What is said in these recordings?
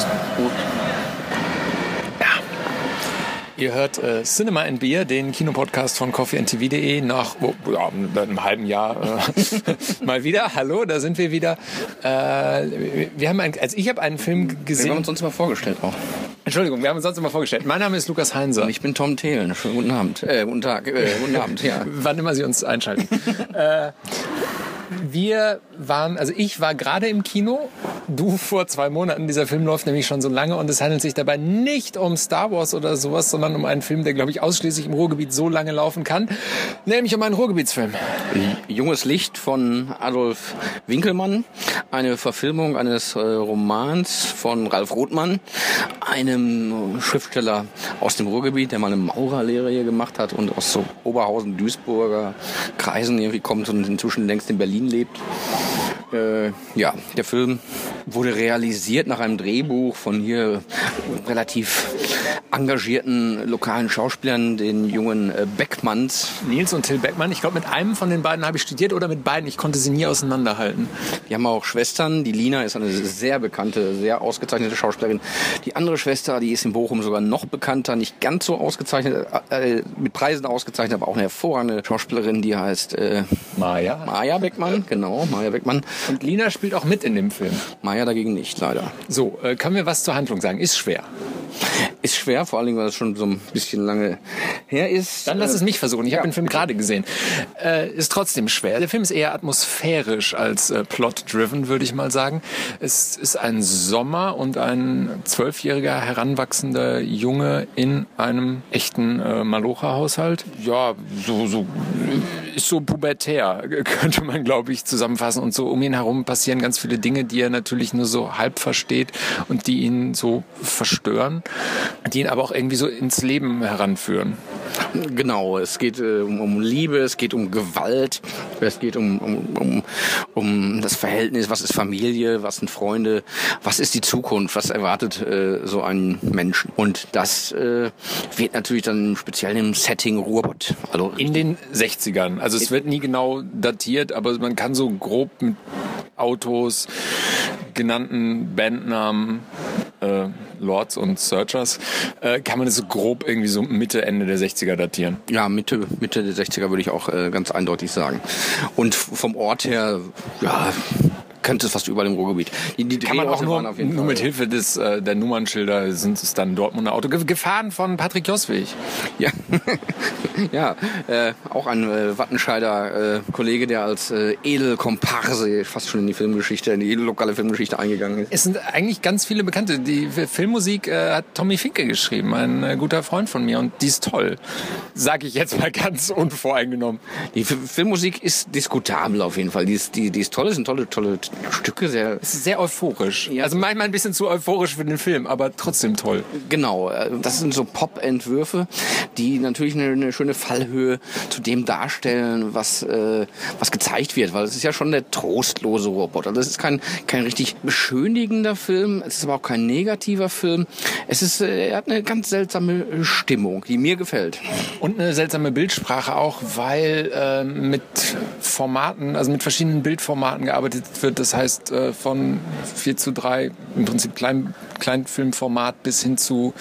Prost. Prost. Ihr hört äh, Cinema and Beer, den Kinopodcast von coffeeandtv.de nach oh, ja, einem halben Jahr äh, mal wieder. Hallo, da sind wir wieder. Äh, wir haben ein, also ich habe einen Film gesehen. Wir haben uns sonst immer vorgestellt auch. Entschuldigung, wir haben uns sonst immer vorgestellt. Mein Name ist Lukas Heinser. Und ich bin Tom Thelen. Schönen guten Abend. Äh, guten Tag. Äh, guten Abend, ja. Wann immer Sie uns einschalten. äh, wir waren, also ich war gerade im Kino, du vor zwei Monaten. Dieser Film läuft nämlich schon so lange und es handelt sich dabei nicht um Star Wars oder sowas, sondern um einen Film, der, glaube ich, ausschließlich im Ruhrgebiet so lange laufen kann, nämlich um einen Ruhrgebietsfilm. Junges Licht von Adolf Winkelmann, eine Verfilmung eines äh, Romans von Ralf Rothmann, einem Schriftsteller aus dem Ruhrgebiet, der mal eine Maurerlehre hier gemacht hat und aus so Oberhausen, Duisburger Kreisen irgendwie kommt und inzwischen längst in Berlin lebt. Äh, ja, der Film wurde realisiert nach einem Drehbuch von hier relativ engagierten lokalen Schauspielern, den jungen äh, Beckmanns. Nils und Till Beckmann. Ich glaube, mit einem von den beiden habe ich studiert oder mit beiden. Ich konnte sie nie auseinanderhalten. Die haben auch Schwestern. Die Lina ist eine sehr bekannte, sehr ausgezeichnete Schauspielerin. Die andere Schwester, die ist in Bochum sogar noch bekannter, nicht ganz so ausgezeichnet, äh, mit Preisen ausgezeichnet, aber auch eine hervorragende Schauspielerin, die heißt äh, Maja. Maja Beckmann, genau, Maja Beckmann. Und Lina spielt auch mit in dem Film. Maja dagegen nicht, leider. So, äh, können wir was zur Handlung sagen? Ist schwer. Ist schwer, vor allem, weil es schon so ein bisschen lange her ist. Dann lass es mich versuchen. Ich ja. habe den Film gerade gesehen. Äh, ist trotzdem schwer. Der Film ist eher atmosphärisch als äh, plot-driven, würde ich mal sagen. Es ist ein Sommer und ein zwölfjähriger heranwachsender Junge in einem echten äh, Malocha-Haushalt. Ja, so, so ist so pubertär, könnte man, glaube ich, zusammenfassen. Und so um ihn herum passieren ganz viele Dinge, die er natürlich nur so halb versteht und die ihn so verstören, die ihn aber auch irgendwie so ins Leben heranführen. Genau, es geht äh, um, Liebe, es geht um Gewalt, es geht um, um, um, um das Verhältnis, was ist Familie, was sind Freunde, was ist die Zukunft, was erwartet äh, so einen Menschen. Und das äh, wird natürlich dann speziell im Setting Ruhrpott. Also in den 60ern. Also es wird nie genau datiert, aber man kann so grob mit Autos, genannten Bandnamen, äh, Lords und Searchers, äh, kann man das so grob irgendwie so Mitte, Ende der 60er datieren? Ja, Mitte, Mitte der 60er würde ich auch äh, ganz eindeutig sagen. Und vom Ort her, ja, könnte es fast überall im Ruhrgebiet. Die, die Kann man auch nur, nur mit Hilfe des, äh, der Nummernschilder sind es dann Dortmunder Auto. Gefahren von Patrick Joswig. Ja, ja äh, auch ein äh, Wattenscheider äh, Kollege, der als äh, Edelkomparse fast schon in die Filmgeschichte, in die lokale Filmgeschichte eingegangen ist. Es sind eigentlich ganz viele Bekannte. Die Filmmusik äh, hat Tommy Finke geschrieben, ein äh, guter Freund von mir und die ist toll. Sag ich jetzt mal ganz unvoreingenommen. Die Filmmusik ist diskutabel auf jeden Fall. Die ist, die, die ist toll, ist eine tolle, tolle Stücke, sehr... Es ist sehr euphorisch. Ja. Also manchmal ein bisschen zu euphorisch für den Film, aber trotzdem toll. Genau, äh, das sind so Pop-Entwürfe, die natürlich eine, eine, schöne Fallhöhe zu dem darstellen, was, äh, was gezeigt wird, weil es ist ja schon der trostlose Roboter. Das ist kein, kein richtig beschönigender Film, es ist aber auch kein negativer Film. Es ist, äh, er hat eine ganz seltsame Stimmung, die mir gefällt. Und eine seltsame Bildsprache auch, weil äh, mit Formaten, also mit verschiedenen Bildformaten gearbeitet wird. Das heißt, äh, von 4 zu 3, im Prinzip Klein, Kleinfilmformat bis hin zu,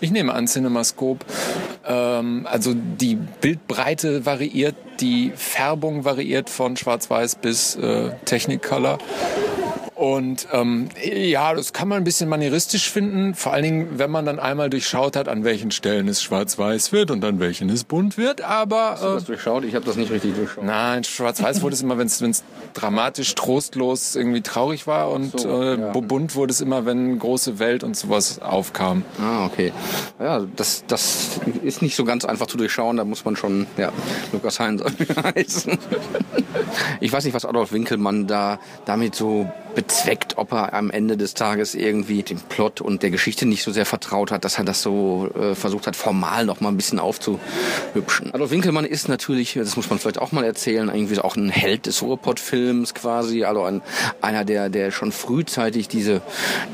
ich nehme an, Cinemascope. Ähm, also die Bildbreite variiert, die Färbung variiert von Schwarz-Weiß bis äh, Technicolor. Und ähm, ja, das kann man ein bisschen manieristisch finden, vor allen Dingen, wenn man dann einmal durchschaut hat, an welchen Stellen es schwarz-weiß wird und an welchen es bunt wird. Aber Hast du das äh, durchschaut? Ich habe das nicht richtig durchschaut. Nein, schwarz-weiß wurde es immer, wenn es dramatisch, trostlos, irgendwie traurig war und so, äh, ja. bunt wurde es immer, wenn große Welt und sowas aufkam. Ah, okay. Ja, das, das ist nicht so ganz einfach zu durchschauen. Da muss man schon, ja, Lukas Heinz heißen. ich weiß nicht, was Adolf Winkelmann da damit so bezweckt, ob er am Ende des Tages irgendwie dem Plot und der Geschichte nicht so sehr vertraut hat, dass er das so äh, versucht hat, formal noch mal ein bisschen aufzuhübschen. Adolf Winkelmann ist natürlich, das muss man vielleicht auch mal erzählen, irgendwie auch ein Held des Ruhrpott-Films quasi, also ein, einer, der, der schon frühzeitig diese,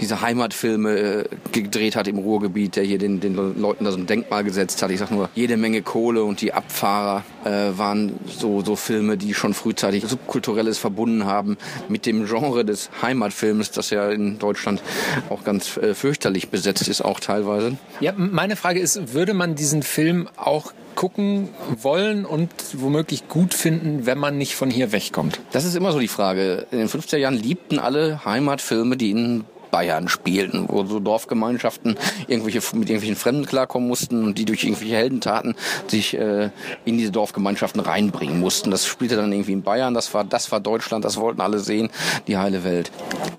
diese Heimatfilme äh, gedreht hat im Ruhrgebiet, der hier den, den Leuten da so ein Denkmal gesetzt hat. Ich sag nur, jede Menge Kohle und die Abfahrer äh, waren so, so Filme, die schon frühzeitig subkulturelles verbunden haben mit dem Genre des des Heimatfilms, das ja in Deutschland auch ganz äh, fürchterlich besetzt ist, auch teilweise. Ja, meine Frage ist, würde man diesen Film auch gucken wollen und womöglich gut finden, wenn man nicht von hier wegkommt? Das ist immer so die Frage. In den 50er Jahren liebten alle Heimatfilme, die in Bayern spielten, wo so Dorfgemeinschaften irgendwelche, mit irgendwelchen Fremden klarkommen mussten und die durch irgendwelche Heldentaten sich äh, in diese Dorfgemeinschaften reinbringen mussten. Das spielte dann irgendwie in Bayern, das war, das war Deutschland, das wollten alle sehen, die heile Welt.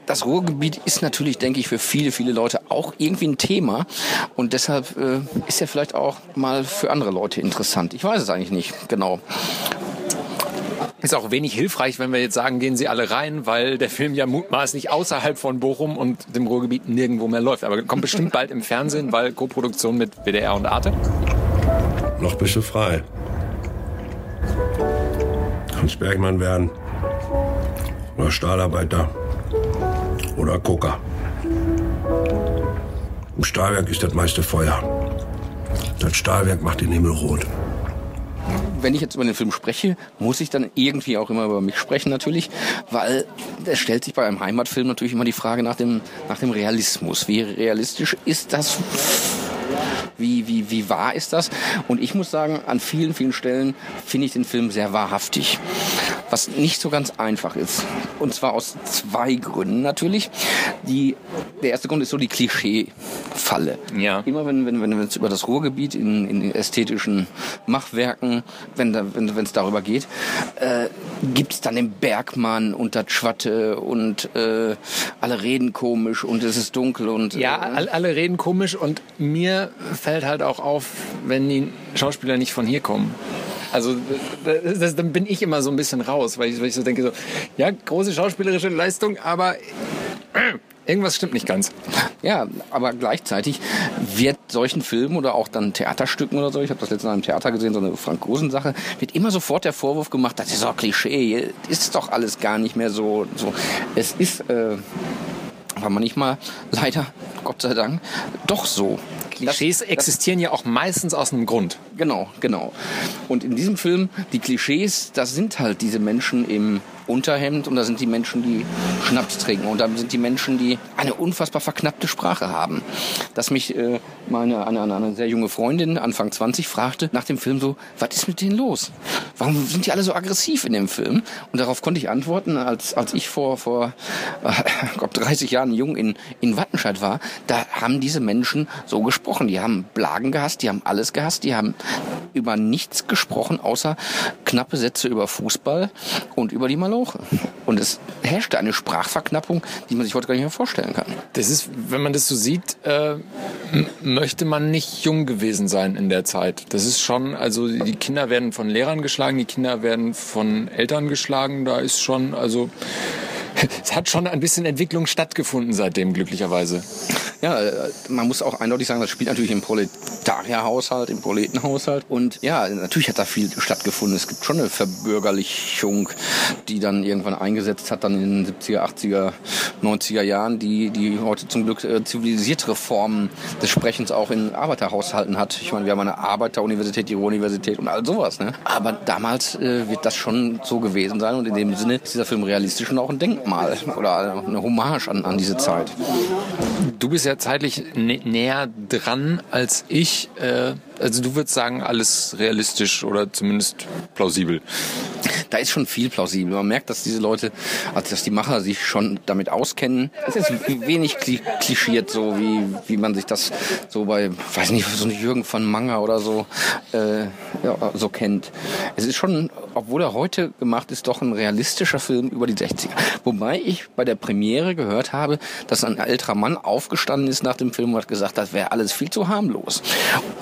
Das Ruhrgebiet ist natürlich, denke ich, für viele, viele Leute auch irgendwie ein Thema und deshalb äh, ist er vielleicht auch mal für andere Leute interessant. Ich weiß es eigentlich nicht genau. Ist auch wenig hilfreich, wenn wir jetzt sagen, gehen Sie alle rein, weil der Film ja mutmaßlich außerhalb von Bochum und dem Ruhrgebiet nirgendwo mehr läuft. Aber kommt bestimmt bald im Fernsehen, weil Co-Produktion mit WDR und Arte. Noch bist du frei. Kannst Bergmann werden. Oder Stahlarbeiter. Oder Gucker. Im Stahlwerk ist das meiste Feuer. Das Stahlwerk macht den Himmel rot wenn ich jetzt über den Film spreche, muss ich dann irgendwie auch immer über mich sprechen natürlich, weil es stellt sich bei einem Heimatfilm natürlich immer die Frage nach dem, nach dem Realismus. Wie realistisch ist das wie, wie, wie wahr ist das? Und ich muss sagen, an vielen, vielen Stellen finde ich den Film sehr wahrhaftig. Was nicht so ganz einfach ist. Und zwar aus zwei Gründen natürlich. Die, der erste Grund ist so die Klischee-Falle. Ja. Immer wenn, wenn, wenn es über das Ruhrgebiet in, in ästhetischen Machwerken, wenn es wenn, wenn's darüber geht, äh, gibt es dann den Bergmann und das Schwatte und äh, alle reden komisch und es ist dunkel und. Äh, ja, alle, alle reden komisch und mir fällt halt auch auf, wenn die Schauspieler nicht von hier kommen. Also das, das, dann bin ich immer so ein bisschen raus, weil ich, weil ich so denke, so, ja, große schauspielerische Leistung, aber irgendwas stimmt nicht ganz. Ja, aber gleichzeitig wird solchen Filmen oder auch dann Theaterstücken oder so, ich habe das letzte Mal im Theater gesehen, so eine Frank Rosen Sache, wird immer sofort der Vorwurf gemacht, das ist doch Klischee, ist doch alles gar nicht mehr so. so. Es ist äh, aber manchmal leider, Gott sei Dank, doch so. Klischees das, existieren das, ja auch meistens aus einem Grund. Genau, genau. Und in diesem Film, die Klischees, das sind halt diese Menschen im Unterhemd und da sind die Menschen, die Schnaps trinken und da sind die Menschen, die eine unfassbar verknappte Sprache haben. Dass mich äh, meine eine, eine, sehr junge Freundin, Anfang 20, fragte nach dem Film so, was ist mit denen los? Warum sind die alle so aggressiv in dem Film? Und darauf konnte ich antworten, als, als ich vor, vor äh, Gott, 30 Jahren jung in, in Wattenscheid war, da haben diese Menschen so gesprochen. Die haben Blagen gehasst, die haben alles gehasst, die haben über nichts gesprochen, außer knappe Sätze über Fußball und über die Maloche. Maloche. Und es herrschte eine Sprachverknappung, die man sich heute gar nicht mehr vorstellen kann. Das ist, wenn man das so sieht, äh, möchte man nicht jung gewesen sein in der Zeit. Das ist schon, also die Kinder werden von Lehrern geschlagen, die Kinder werden von Eltern geschlagen. Da ist schon, also es hat schon ein bisschen Entwicklung stattgefunden seitdem, glücklicherweise. Ja, äh, man muss auch eindeutig sagen, das spielt natürlich im Proletarierhaushalt, im Proletenhaushalt. Und ja, natürlich hat da viel stattgefunden. Es gibt schon eine Verbürgerlichung, die dann irgendwann eingesetzt hat, dann in den 70er, 80er, 90er Jahren, die, die heute zum Glück äh, zivilisiertere Formen des Sprechens auch in Arbeiterhaushalten hat. Ich meine, wir haben eine Arbeiteruniversität, die Ruhr-Universität und all sowas. Ne? Aber damals äh, wird das schon so gewesen sein und in dem Sinne ist dieser Film realistisch und auch ein Denkmal oder eine Hommage an, an diese Zeit. Du bist ja zeitlich nä näher dran als ich. Äh, also du würdest sagen, alles realistisch oder zumindest plausibel. Da ist schon viel plausibel. Man merkt, dass diese Leute, also dass die Macher sich schon damit auskennen. Es ist wenig klischiert, so wie, wie man sich das so bei, weiß nicht, so Jürgen von Manger oder so, äh, ja, so kennt. Es ist schon, obwohl er heute gemacht ist, doch ein realistischer Film über die 60er. Wobei ich bei der Premiere gehört habe, dass ein älterer Mann aufgestanden ist nach dem Film und hat gesagt, das wäre alles viel zu harmlos.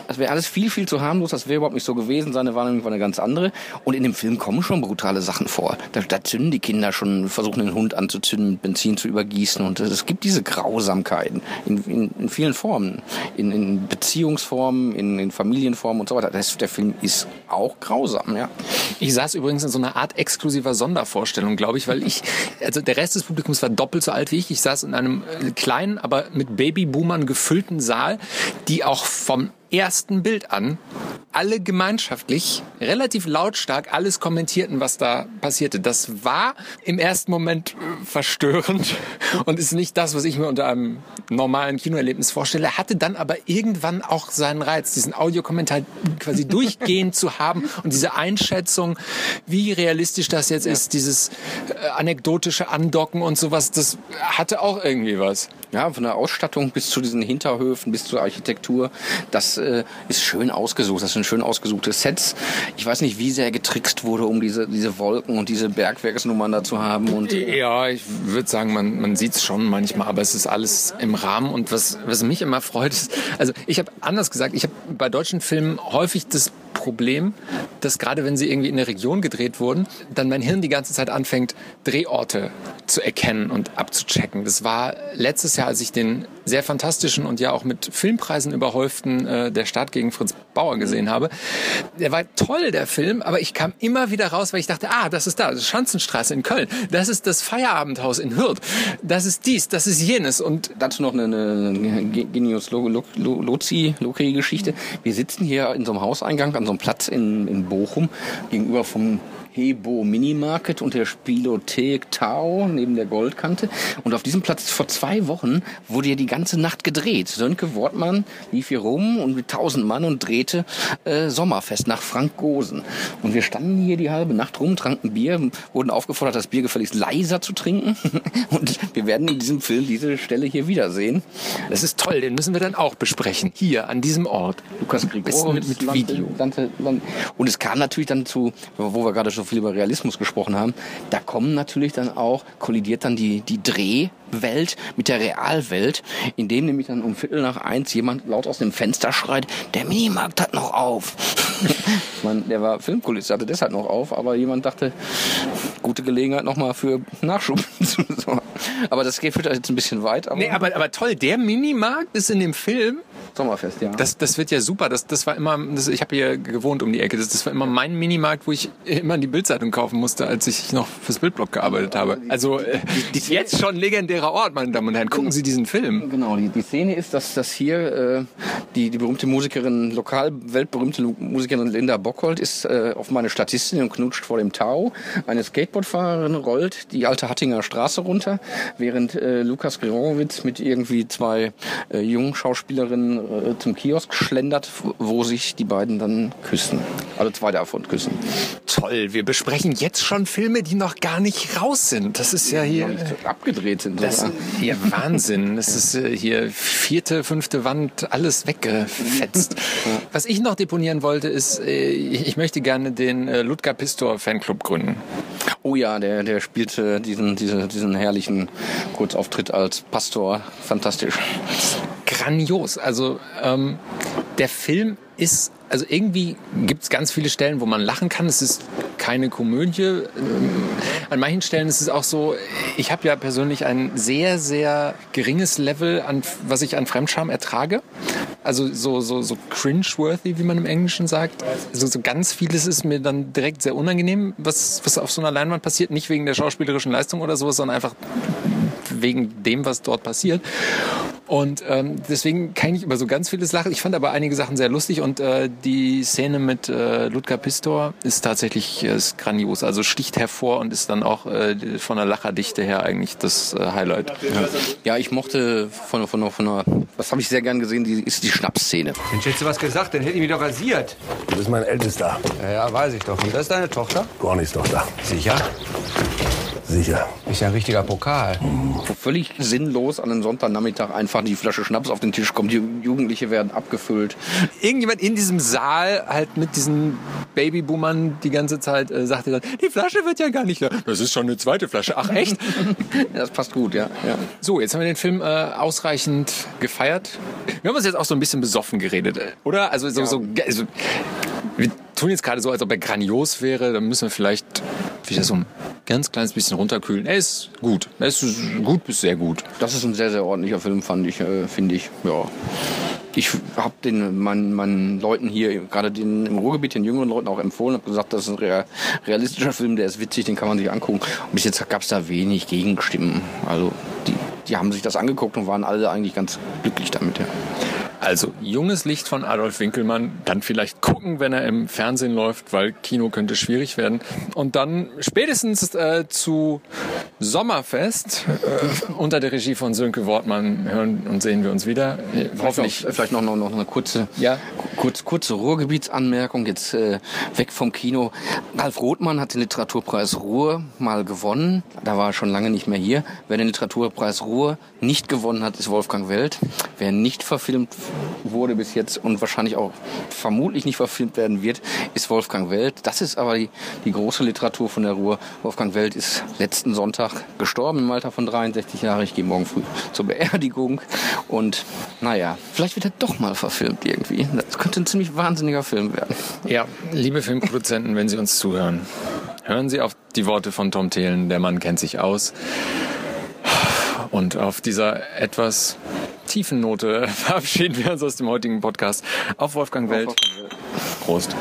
Das wäre alles viel, viel zu harmlos, das wäre überhaupt nicht so gewesen. Seine Wahrnehmung war eine ganz andere. Und in dem Film kommen schon brutale Sachen vor. Da, da zünden die Kinder schon, versuchen den Hund anzuzünden, Benzin zu übergießen. Und es gibt diese Grausamkeiten in, in, in vielen Formen. In, in Beziehungsformen, in, in Familienformen und so weiter. Das, der Film ist auch grausam, ja. Ich saß übrigens in so einer Art exklusiver Sondervorstellung, glaube ich, weil ich, also der Rest des Publikums war doppelt so alt wie ich. Ich saß in einem kleinen, aber mit Babyboomern gefüllten Saal, die auch vom ersten Bild an alle gemeinschaftlich relativ lautstark alles kommentierten, was da passierte. Das war im ersten Moment äh, verstörend und ist nicht das, was ich mir unter einem normalen Kinoerlebnis vorstelle, hatte dann aber irgendwann auch seinen Reiz, diesen Audiokommentar quasi durchgehend zu haben und diese Einschätzung, wie realistisch das jetzt ja. ist, dieses äh, anekdotische Andocken und sowas, das hatte auch irgendwie was. Ja, von der Ausstattung bis zu diesen Hinterhöfen, bis zur Architektur, das äh, ist schön ausgesucht. Das sind schön ausgesuchte Sets. Ich weiß nicht, wie sehr getrickst wurde, um diese, diese Wolken und diese Bergwerksnummern da zu haben. Und, äh ja, ich würde sagen, man, man sieht es schon manchmal, aber es ist alles im Rahmen. Und was, was mich immer freut, ist, also ich habe anders gesagt, ich habe bei deutschen Filmen häufig das Problem, dass gerade wenn sie irgendwie in der Region gedreht wurden, dann mein Hirn die ganze Zeit anfängt, Drehorte zu erkennen und abzuchecken. Das war letztes Jahr, als ich den sehr fantastischen und ja auch mit Filmpreisen überhäuften äh, Der Staat gegen Fritz Bauer gesehen habe. Der war toll, der Film, aber ich kam immer wieder raus, weil ich dachte, ah, das ist da, das ist Schanzenstraße in Köln, das ist das Feierabendhaus in Hürth, das ist dies, das ist jenes. Und dazu noch eine, eine Genius Loci-Geschichte. Wir sitzen hier in so einem Hauseingang an so einem Platz in, in Bochum gegenüber vom Hebo Minimarket und der Spielothek Tau neben der Goldkante. Und auf diesem Platz vor zwei Wochen wurde ja die ganze Nacht gedreht. Sönke Wortmann lief hier rum und mit tausend Mann und drehte äh, Sommerfest nach Frank Gosen. Und wir standen hier die halbe Nacht rum, tranken Bier, wurden aufgefordert, das Bier gefälligst leiser zu trinken. und wir werden in diesem Film diese Stelle hier wiedersehen. Das ist toll, den müssen wir dann auch besprechen. Hier, an diesem Ort. Lukas Grigorowitz mit, mit Video. Und es kam natürlich dann zu, wo wir gerade schon viel über Realismus gesprochen haben, da kommen natürlich dann auch, kollidiert dann die, die Drehwelt mit der Realwelt, indem nämlich dann um Viertel nach eins jemand laut aus dem Fenster schreit, der Minimarkt hat noch auf. Man, der war Filmkulisse, hatte deshalb noch auf, aber jemand dachte, gute Gelegenheit nochmal für Nachschub zu sorgen. Aber das geht jetzt ein bisschen weit. Aber, nee, aber, aber toll, der Minimarkt ist in dem Film Sommerfest, ja. Das, das wird ja super. Das, das war immer, das, ich habe hier gewohnt um die Ecke. Das, das war immer mein Minimarkt, wo ich immer die Bildzeitung kaufen musste, als ich noch fürs Bildblock gearbeitet habe. Also äh, die, die, jetzt schon legendärer Ort, meine Damen und Herren. Gucken Sie diesen Film. Genau, die, die Szene ist, dass, dass hier äh, die, die berühmte Musikerin, lokal weltberühmte Musikerin Linda Bockhold ist äh, auf meine Statistin und knutscht vor dem Tau. Eine Skateboardfahrerin rollt die alte Hattinger Straße runter, während äh, Lukas Gregorowitz mit irgendwie zwei äh, jungen Schauspielerinnen äh, zum Kiosk schlendert, wo sich die beiden dann küssen. Alle zwei davon küssen. Toll, wir besprechen jetzt schon Filme, die noch gar nicht raus sind. Das ist ja hier... Äh, abgedreht sind. Das ist ja Wahnsinn. Das ist äh, hier vierte, fünfte Wand, alles weggefetzt. Was ich noch deponieren wollte, ist, äh, ich möchte gerne den äh, Ludger Pistor Fanclub gründen. Oh ja, der, der spielte diesen, diese, diesen herrlichen Kurzauftritt als Pastor. Fantastisch grandios. Also ähm, der Film ist, also irgendwie gibt es ganz viele Stellen, wo man lachen kann. Es ist keine Komödie. Ähm, an manchen Stellen ist es auch so, ich habe ja persönlich ein sehr, sehr geringes Level, an, was ich an Fremdscham ertrage. Also so, so, so cringe-worthy, wie man im Englischen sagt. Also so ganz vieles ist mir dann direkt sehr unangenehm, was, was auf so einer Leinwand passiert. Nicht wegen der schauspielerischen Leistung oder sowas, sondern einfach wegen dem, was dort passiert. Und ähm, deswegen kann ich über so ganz vieles lachen. Ich fand aber einige Sachen sehr lustig und äh, die Szene mit äh, Ludger Pistor ist tatsächlich äh, ist grandios. Also sticht hervor und ist dann auch äh, von der Lacherdichte her eigentlich das äh, Highlight. Ja. ja, ich mochte von, von, von einer, was habe ich sehr gern gesehen, die, ist die Schnapsszene. Hättest du was gesagt, dann hätte ich mich doch rasiert. Du bist mein Ältester. Ja, ja, weiß ich doch. Und das ist deine Tochter? Gornis Tochter. Sicher? Sicher. Ist ja ein richtiger Pokal. Völlig sinnlos an einem Sonntagnachmittag einfach die Flasche Schnaps auf den Tisch kommt. Die Jugendliche werden abgefüllt. Irgendjemand in diesem Saal halt mit diesen Babyboomern die ganze Zeit äh, sagte dann, die Flasche wird ja gar nicht leer. Das ist schon eine zweite Flasche. Ach echt? das passt gut, ja. ja. So, jetzt haben wir den Film äh, ausreichend gefeiert. Wir haben uns jetzt auch so ein bisschen besoffen geredet, oder? Also so, ja. so also, wir tun jetzt gerade so, als ob er grandios wäre. Dann müssen wir vielleicht wieder so ein ganz kleines bisschen runterkühlen. Er ist gut. Er ist gut bis sehr gut. Das ist ein sehr, sehr ordentlicher Film, fand ich, äh, finde ich. Ja. Ich habe den meinen, meinen Leuten hier, gerade den im Ruhrgebiet, den jüngeren Leuten auch empfohlen, habe gesagt, das ist ein realistischer Film, der ist witzig, den kann man sich angucken. Und bis jetzt gab es da wenig Gegenstimmen. Also die, die haben sich das angeguckt und waren alle eigentlich ganz glücklich damit. Ja. Also junges Licht von Adolf Winkelmann, dann vielleicht gucken, wenn er im Fernsehen läuft, weil Kino könnte schwierig werden. Und dann spätestens äh, zu Sommerfest äh, unter der Regie von Sönke Wortmann hören und sehen wir uns wieder. Hoffentlich. Vielleicht, vielleicht noch, noch, noch eine kurze, Ja. kurz, kurze Ruhrgebietsanmerkung, jetzt äh, weg vom Kino. Ralf Rothmann hat den Literaturpreis Ruhr mal gewonnen. Da war er schon lange nicht mehr hier. Wer den Literaturpreis Ruhr nicht gewonnen hat, ist Wolfgang Welt. Wer nicht verfilmt wurde bis jetzt und wahrscheinlich auch vermutlich nicht verfilmt werden wird, ist Wolfgang Welt. Das ist aber die, die große Literatur von der Ruhr. Wolfgang Welt ist letzten Sonntag gestorben im Alter von 63 Jahren. Ich gehe morgen früh zur Beerdigung. Und naja, vielleicht wird er doch mal verfilmt irgendwie. Das könnte ein ziemlich wahnsinniger Film werden. Ja, liebe Filmproduzenten, wenn Sie uns zuhören, hören Sie auf die Worte von Tom Thelen, der Mann kennt sich aus. Und auf dieser etwas tiefen Note verabschieden wir uns aus dem heutigen Podcast. Auf Wolfgang Welt. Prost.